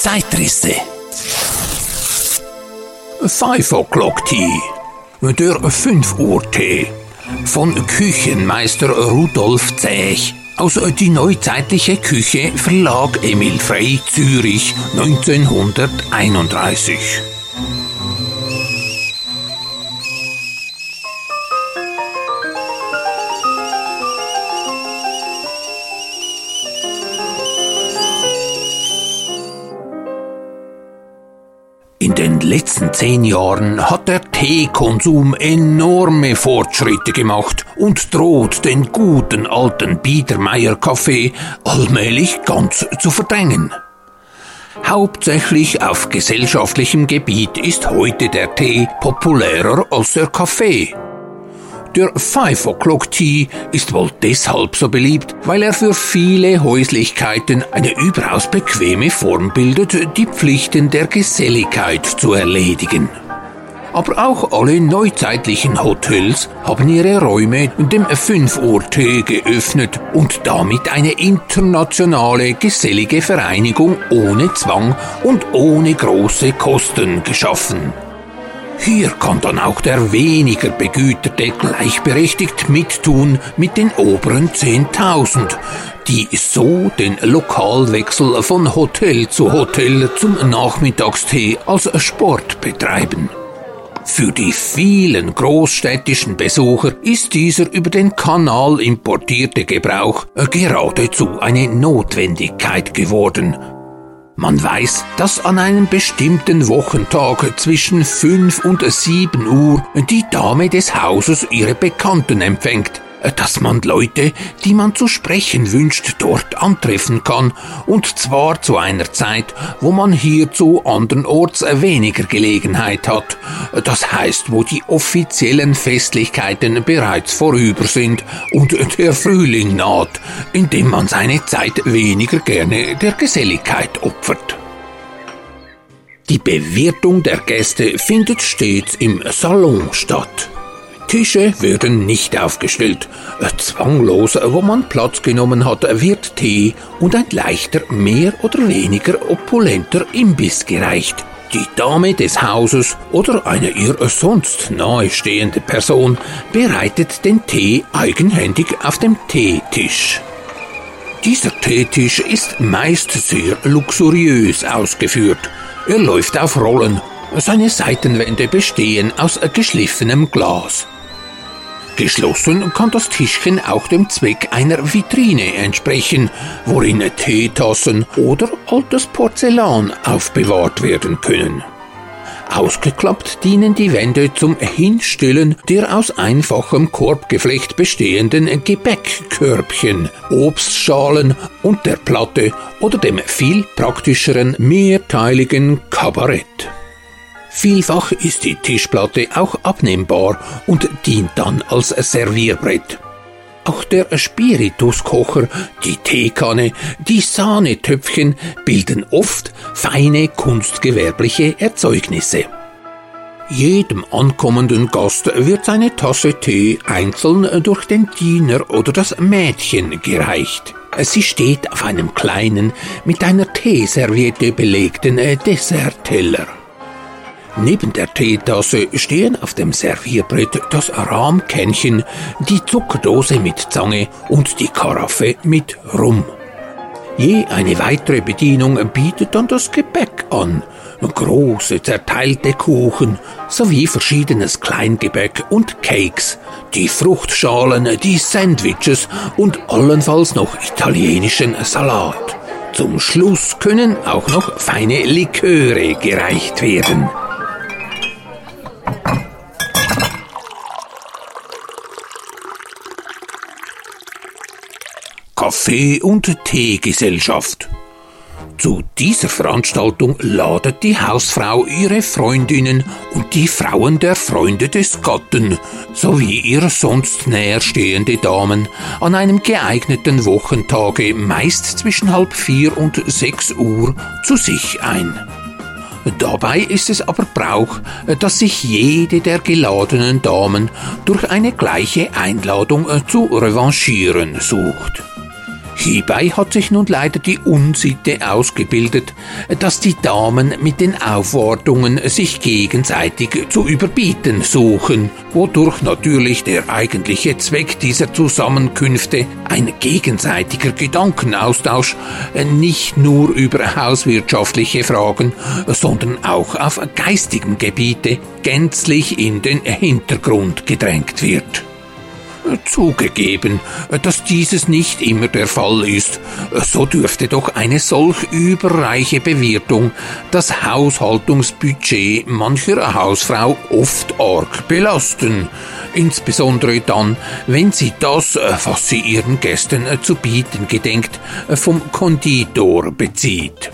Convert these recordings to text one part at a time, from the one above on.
Zeitrisse. Five O'Clock Tea. Der 5 Uhr Tee. Von Küchenmeister Rudolf Zech. Aus Die neuzeitliche Küche Verlag Emil Frey Zürich 1931. In den letzten zehn Jahren hat der Teekonsum enorme Fortschritte gemacht und droht den guten alten Biedermeier Kaffee allmählich ganz zu verdrängen. Hauptsächlich auf gesellschaftlichem Gebiet ist heute der Tee populärer als der Kaffee. Der Five O'Clock Tea ist wohl deshalb so beliebt, weil er für viele Häuslichkeiten eine überaus bequeme Form bildet, die Pflichten der Geselligkeit zu erledigen. Aber auch alle neuzeitlichen Hotels haben ihre Räume dem 5 Uhr Tee geöffnet und damit eine internationale gesellige Vereinigung ohne Zwang und ohne große Kosten geschaffen. Hier kann dann auch der weniger Begüterte gleichberechtigt mittun mit den oberen 10.000, die so den Lokalwechsel von Hotel zu Hotel zum Nachmittagstee als Sport betreiben. Für die vielen großstädtischen Besucher ist dieser über den Kanal importierte Gebrauch geradezu eine Notwendigkeit geworden, man weiß, dass an einem bestimmten Wochentag zwischen 5 und 7 Uhr die Dame des Hauses ihre Bekannten empfängt, dass man Leute, die man zu sprechen wünscht, dort antreffen kann, und zwar zu einer Zeit, wo man hierzu andernorts weniger Gelegenheit hat, das heißt, wo die offiziellen Festlichkeiten bereits vorüber sind und der Frühling naht, indem man seine Zeit weniger gerne der Geselligkeit opfert. Die Bewirtung der Gäste findet stets im Salon statt. Tische werden nicht aufgestellt. Zwanglos, wo man Platz genommen hat, wird Tee und ein leichter, mehr oder weniger opulenter Imbiss gereicht. Die Dame des Hauses oder eine ihr sonst nahestehende Person bereitet den Tee eigenhändig auf dem Teetisch. Dieser Teetisch ist meist sehr luxuriös ausgeführt. Er läuft auf Rollen. Seine Seitenwände bestehen aus geschliffenem Glas. Geschlossen kann das Tischchen auch dem Zweck einer Vitrine entsprechen, worin Teetassen oder altes Porzellan aufbewahrt werden können. Ausgeklappt dienen die Wände zum Hinstellen der aus einfachem Korbgeflecht bestehenden Gebäckkörbchen, Obstschalen und der Platte oder dem viel praktischeren mehrteiligen Kabarett. Vielfach ist die Tischplatte auch abnehmbar und dient dann als Servierbrett. Auch der Spirituskocher, die Teekanne, die Sahnetöpfchen bilden oft feine kunstgewerbliche Erzeugnisse. Jedem ankommenden Gast wird seine Tasse Tee einzeln durch den Diener oder das Mädchen gereicht. Sie steht auf einem kleinen, mit einer Teeserviette belegten Dessertteller. Neben der Teetasse stehen auf dem Servierbrett das Rahmkännchen, die Zuckerdose mit Zange und die Karaffe mit Rum. Je eine weitere Bedienung bietet dann das Gebäck an, große zerteilte Kuchen sowie verschiedenes Kleingebäck und Cakes, die Fruchtschalen, die Sandwiches und allenfalls noch italienischen Salat. Zum Schluss können auch noch feine Liköre gereicht werden. Kaffee- und Teegesellschaft. Zu dieser Veranstaltung ladet die Hausfrau ihre Freundinnen und die Frauen der Freunde des Gatten sowie ihre sonst näherstehende Damen an einem geeigneten Wochentage meist zwischen halb vier und sechs Uhr zu sich ein. Dabei ist es aber Brauch, dass sich jede der geladenen Damen durch eine gleiche Einladung zu revanchieren sucht. Hierbei hat sich nun leider die Unsitte ausgebildet, dass die Damen mit den Aufwartungen sich gegenseitig zu überbieten suchen, wodurch natürlich der eigentliche Zweck dieser Zusammenkünfte, ein gegenseitiger Gedankenaustausch, nicht nur über hauswirtschaftliche Fragen, sondern auch auf geistigen Gebiete gänzlich in den Hintergrund gedrängt wird. Zugegeben, dass dieses nicht immer der Fall ist, so dürfte doch eine solch überreiche Bewirtung das Haushaltungsbudget mancher Hausfrau oft arg belasten, insbesondere dann, wenn sie das, was sie ihren Gästen zu bieten gedenkt, vom Konditor bezieht.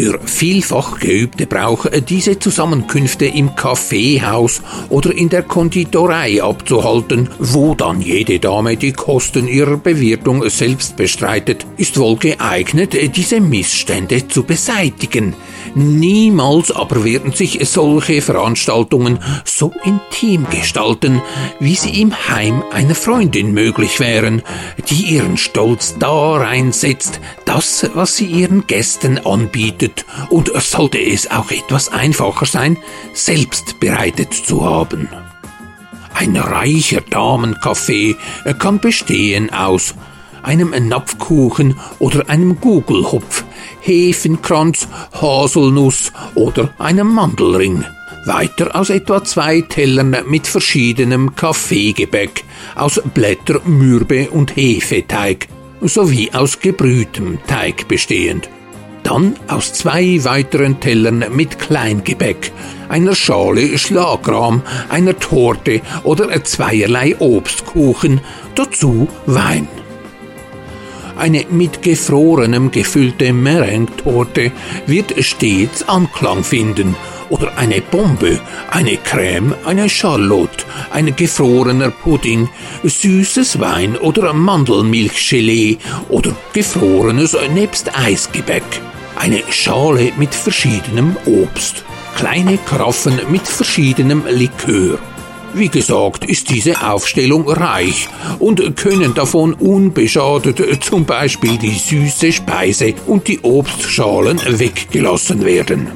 Der vielfach geübte Brauch, diese Zusammenkünfte im Kaffeehaus oder in der Konditorei abzuhalten, wo dann jede Dame die Kosten ihrer Bewirtung selbst bestreitet, ist wohl geeignet, diese Missstände zu beseitigen. Niemals aber werden sich solche Veranstaltungen so intim gestalten, wie sie im Heim einer Freundin möglich wären, die ihren Stolz darein setzt, das, was sie ihren Gästen anbietet, und sollte es auch etwas einfacher sein, selbst bereitet zu haben. Ein reicher Damenkaffee kann bestehen aus einem Napfkuchen oder einem Gugelhupf, Hefenkranz, Haselnuss oder einem Mandelring. Weiter aus etwa zwei Tellern mit verschiedenem Kaffeegebäck, aus Blätter, Mürbe und Hefeteig, sowie aus gebrühtem Teig bestehend. Dann aus zwei weiteren Tellern mit Kleingebäck, einer Schale Schlagrahm, einer Torte oder zweierlei Obstkuchen, dazu Wein. Eine mit Gefrorenem gefüllte Meringue-Torte wird stets Anklang finden oder eine Bombe, eine Creme, eine Charlotte, ein gefrorener Pudding, süßes Wein oder Mandelmilchgelee oder gefrorenes nebst Eisgebäck, eine Schale mit verschiedenem Obst, kleine Karaffen mit verschiedenem Likör. Wie gesagt, ist diese Aufstellung reich und können davon unbeschadet zum Beispiel die süße Speise und die Obstschalen weggelassen werden.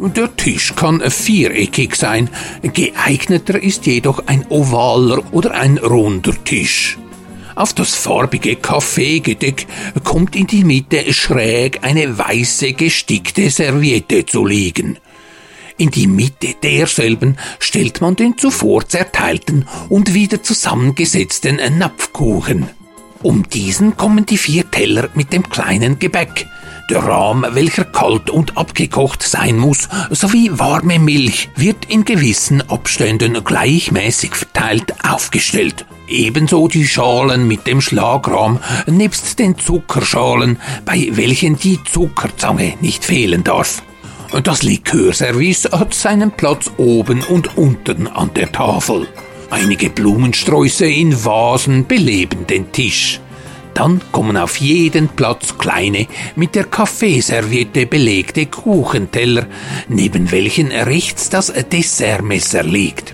Der Tisch kann viereckig sein, geeigneter ist jedoch ein ovaler oder ein runder Tisch. Auf das farbige Kaffeegedeck kommt in die Mitte schräg eine weiße gestickte Serviette zu liegen. In die Mitte derselben stellt man den zuvor zerteilten und wieder zusammengesetzten Napfkuchen. Um diesen kommen die vier Teller mit dem kleinen Gebäck, der Rahm, welcher kalt und abgekocht sein muss, sowie warme Milch wird in gewissen Abständen gleichmäßig verteilt aufgestellt. Ebenso die Schalen mit dem Schlagrahm nebst den Zuckerschalen, bei welchen die Zuckerzange nicht fehlen darf. Das Likörservice hat seinen Platz oben und unten an der Tafel. Einige Blumensträuße in Vasen beleben den Tisch. Dann kommen auf jeden Platz kleine, mit der Kaffeeserviette belegte Kuchenteller, neben welchen rechts das Dessertmesser liegt.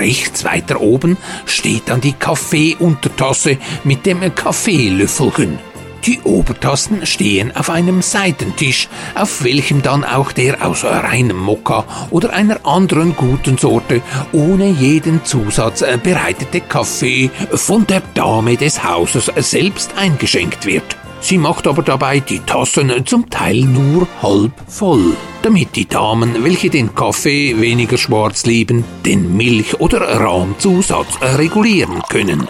Rechts weiter oben steht dann die Kaffeeuntertasse mit dem Kaffeelöffelchen. Die Obertasten stehen auf einem Seitentisch, auf welchem dann auch der aus reinem Mokka oder einer anderen guten Sorte ohne jeden Zusatz bereitete Kaffee von der Dame des Hauses selbst eingeschenkt wird. Sie macht aber dabei die Tassen zum Teil nur halb voll, damit die Damen, welche den Kaffee weniger schwarz lieben, den Milch- oder Rahmzusatz regulieren können.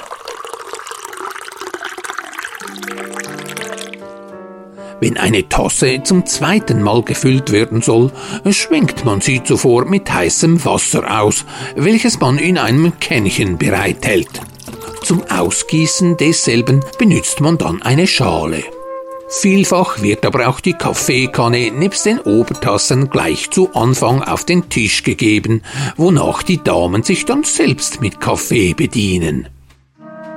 Wenn eine Tasse zum zweiten Mal gefüllt werden soll, schwenkt man sie zuvor mit heißem Wasser aus, welches man in einem Kännchen bereithält. Zum Ausgießen desselben benützt man dann eine Schale. Vielfach wird aber auch die Kaffeekanne nebst den Obertassen gleich zu Anfang auf den Tisch gegeben, wonach die Damen sich dann selbst mit Kaffee bedienen.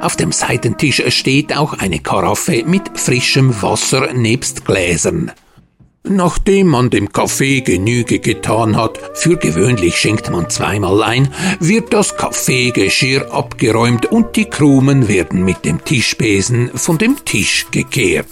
Auf dem Seitentisch steht auch eine Karaffe mit frischem Wasser nebst Gläsern. Nachdem man dem Kaffee Genüge getan hat, für gewöhnlich schenkt man zweimal ein, wird das Kaffeegeschirr abgeräumt und die Krumen werden mit dem Tischbesen von dem Tisch gekehrt.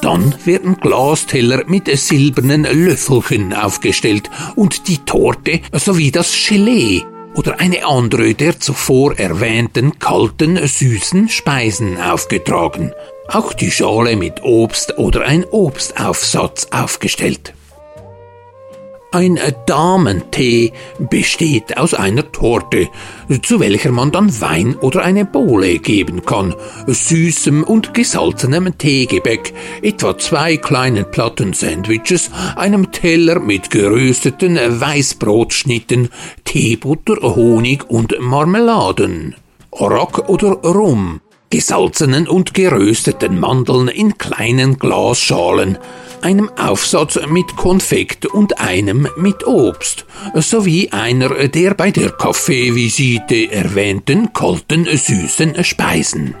Dann werden Glasteller mit silbernen Löffelchen aufgestellt und die Torte sowie das Gelee oder eine andere der zuvor erwähnten kalten, süßen Speisen aufgetragen auch die Schale mit Obst oder ein Obstaufsatz aufgestellt. Ein Damentee besteht aus einer Torte, zu welcher man dann Wein oder eine Bowle geben kann, süßem und gesalzenem Teegebäck, etwa zwei kleinen Platten Sandwiches, einem Teller mit gerösteten Weißbrotschnitten, Teebutter, Honig und Marmeladen. Orak oder Rum, gesalzenen und gerösteten Mandeln in kleinen Glasschalen, einem Aufsatz mit Konfekt und einem mit Obst, sowie einer der bei der Kaffeevisite erwähnten kalten süßen Speisen.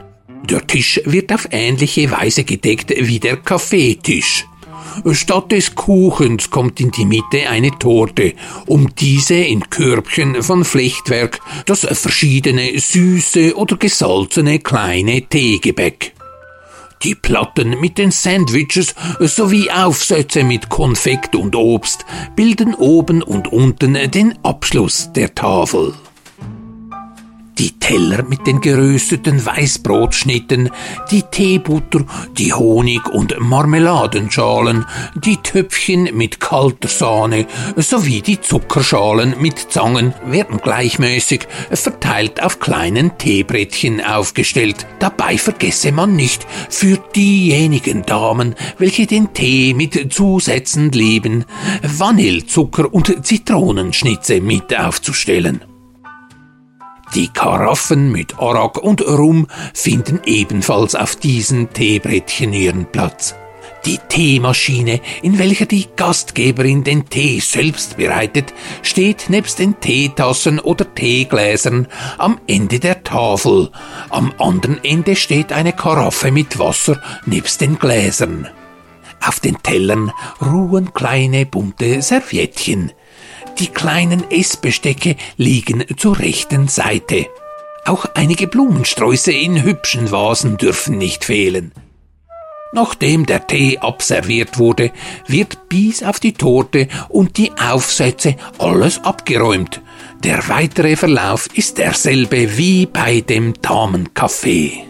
Der Tisch wird auf ähnliche Weise gedeckt wie der Kaffeetisch. Statt des Kuchens kommt in die Mitte eine Torte, um diese in Körbchen von Flechtwerk, das verschiedene süße oder gesalzene kleine Teegebäck. Die Platten mit den Sandwiches sowie Aufsätze mit Konfekt und Obst bilden oben und unten den Abschluss der Tafel die Teller mit den gerösteten Weißbrotschnitten, die Teebutter, die Honig- und Marmeladenschalen, die Töpfchen mit kalter Sahne sowie die Zuckerschalen mit Zangen werden gleichmäßig verteilt auf kleinen Teebrettchen aufgestellt. Dabei vergesse man nicht, für diejenigen Damen, welche den Tee mit Zusätzen lieben, Vanillezucker und Zitronenschnitze mit aufzustellen. Die Karaffen mit Arak und Rum finden ebenfalls auf diesen Teebrettchen ihren Platz. Die Teemaschine, in welcher die Gastgeberin den Tee selbst bereitet, steht nebst den Teetassen oder Teegläsern am Ende der Tafel. Am anderen Ende steht eine Karaffe mit Wasser nebst den Gläsern. Auf den Tellern ruhen kleine bunte Serviettchen. Die kleinen Essbestecke liegen zur rechten Seite. Auch einige Blumensträuße in hübschen Vasen dürfen nicht fehlen. Nachdem der Tee abserviert wurde, wird bis auf die Torte und die Aufsätze alles abgeräumt. Der weitere Verlauf ist derselbe wie bei dem Damenkaffee.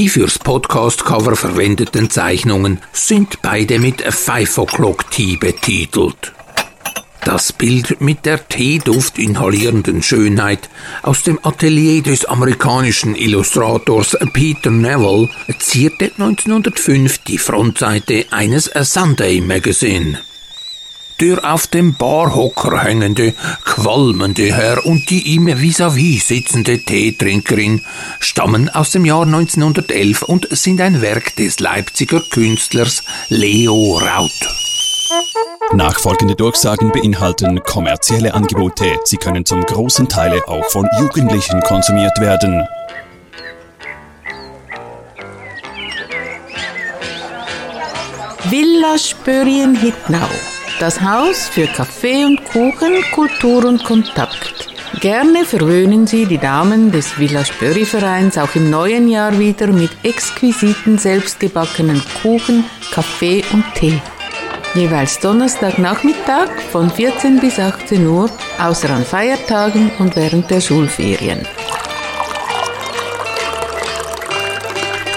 Die fürs Podcast-Cover verwendeten Zeichnungen sind beide mit Five O'Clock Tea betitelt. Das Bild mit der Teeduft inhalierenden Schönheit aus dem Atelier des amerikanischen Illustrators Peter Neville zierte 1905 die Frontseite eines Sunday Magazine der auf dem Barhocker hängende, qualmende Herr und die ihm vis-à-vis -vis sitzende Teetrinkerin stammen aus dem Jahr 1911 und sind ein Werk des Leipziger Künstlers Leo Raut. Nachfolgende Durchsagen beinhalten kommerzielle Angebote. Sie können zum großen Teil auch von Jugendlichen konsumiert werden. Villa Spörien Hittnau das Haus für Kaffee und Kuchen, Kultur und Kontakt. Gerne verwöhnen Sie die Damen des Villa Spöri Vereins auch im neuen Jahr wieder mit exquisiten selbstgebackenen Kuchen, Kaffee und Tee. Jeweils Donnerstagnachmittag von 14 bis 18 Uhr, außer an Feiertagen und während der Schulferien.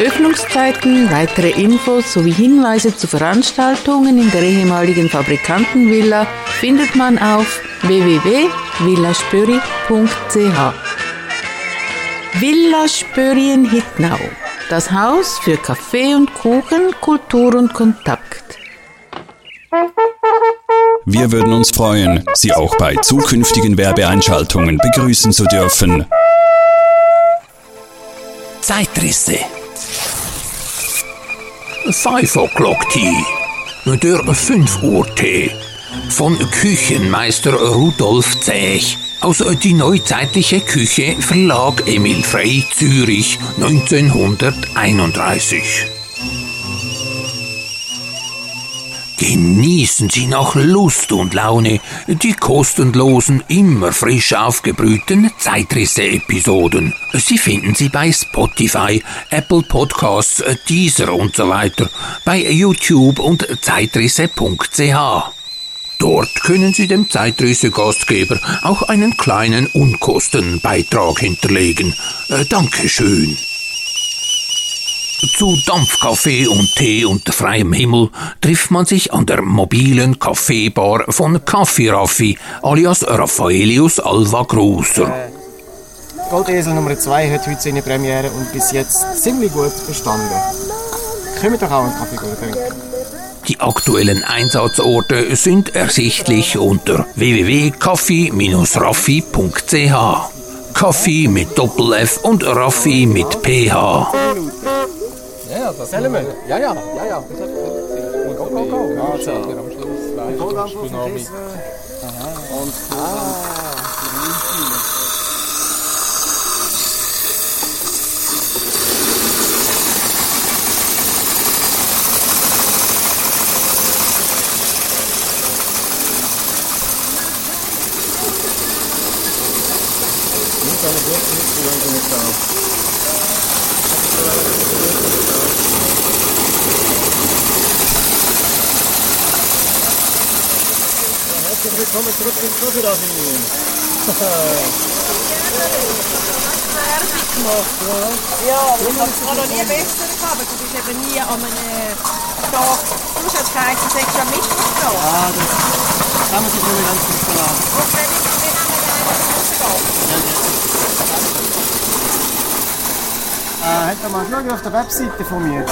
Öffnungszeiten, weitere Infos sowie Hinweise zu Veranstaltungen in der ehemaligen Fabrikantenvilla findet man auf www.villaspöri.ch. Villa Spöri in Hittnau. Das Haus für Kaffee und Kuchen, Kultur und Kontakt. Wir würden uns freuen, Sie auch bei zukünftigen Werbeeinschaltungen begrüßen zu dürfen. Zeitrisse. 5 O'Clock Tea. Der 5 Uhr Tee. Von Küchenmeister Rudolf Zech Aus Die neuzeitliche Küche Verlag Emil Frey Zürich 1931. Genießen Sie nach Lust und Laune die kostenlosen, immer frisch aufgebrühten Zeitrisse-Episoden. Sie finden sie bei Spotify, Apple Podcasts, Deezer und so weiter, bei YouTube und zeitrisse.ch. Dort können Sie dem Zeitrisse-Gastgeber auch einen kleinen Unkostenbeitrag hinterlegen. Äh, Dankeschön. Zu Dampfkaffee und Tee unter freiem Himmel trifft man sich an der mobilen Kaffeebar von Kaffee Raffi alias Raffaelius Alva Grosser. Äh, Goldesel Nummer 2 hat heute seine Premiere und bis jetzt ziemlich gut bestanden. Können wir doch auch einen Kaffee trinken. Die aktuellen Einsatzorte sind ersichtlich unter www.kaffee-raffi.ch. Kaffee mit Doppel-F und Raffi mit PH. Ja, das Selmen. Ja, ja, ja, ja. Go, go, go. Ja, also. Weißt du, du noch mit. Aha. Und ah. Nicht alle Gurken, nicht die Leute Herzlich willkommen zurück im Coffee Ja, aber ich habe es noch nie besser gehabt. Du bist eben nie an einem Tag. Du hast geheißen, du sagst am Mittwoch da. Ah, das, das haben wir sich nur ganz gut verlassen. Und wenn ich dann einen rausgehe? Äh, hat er mal geschaut auf der Webseite von mir.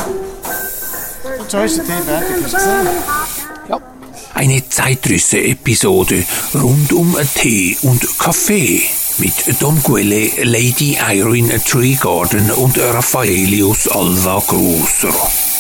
Und schon ist der Tee fertig, hast du gesehen? Eine Zeitrisse-Episode rund um Tee und Kaffee mit Don Quelle, Lady Irene Treegarden und Raffaelius Alva Grosser.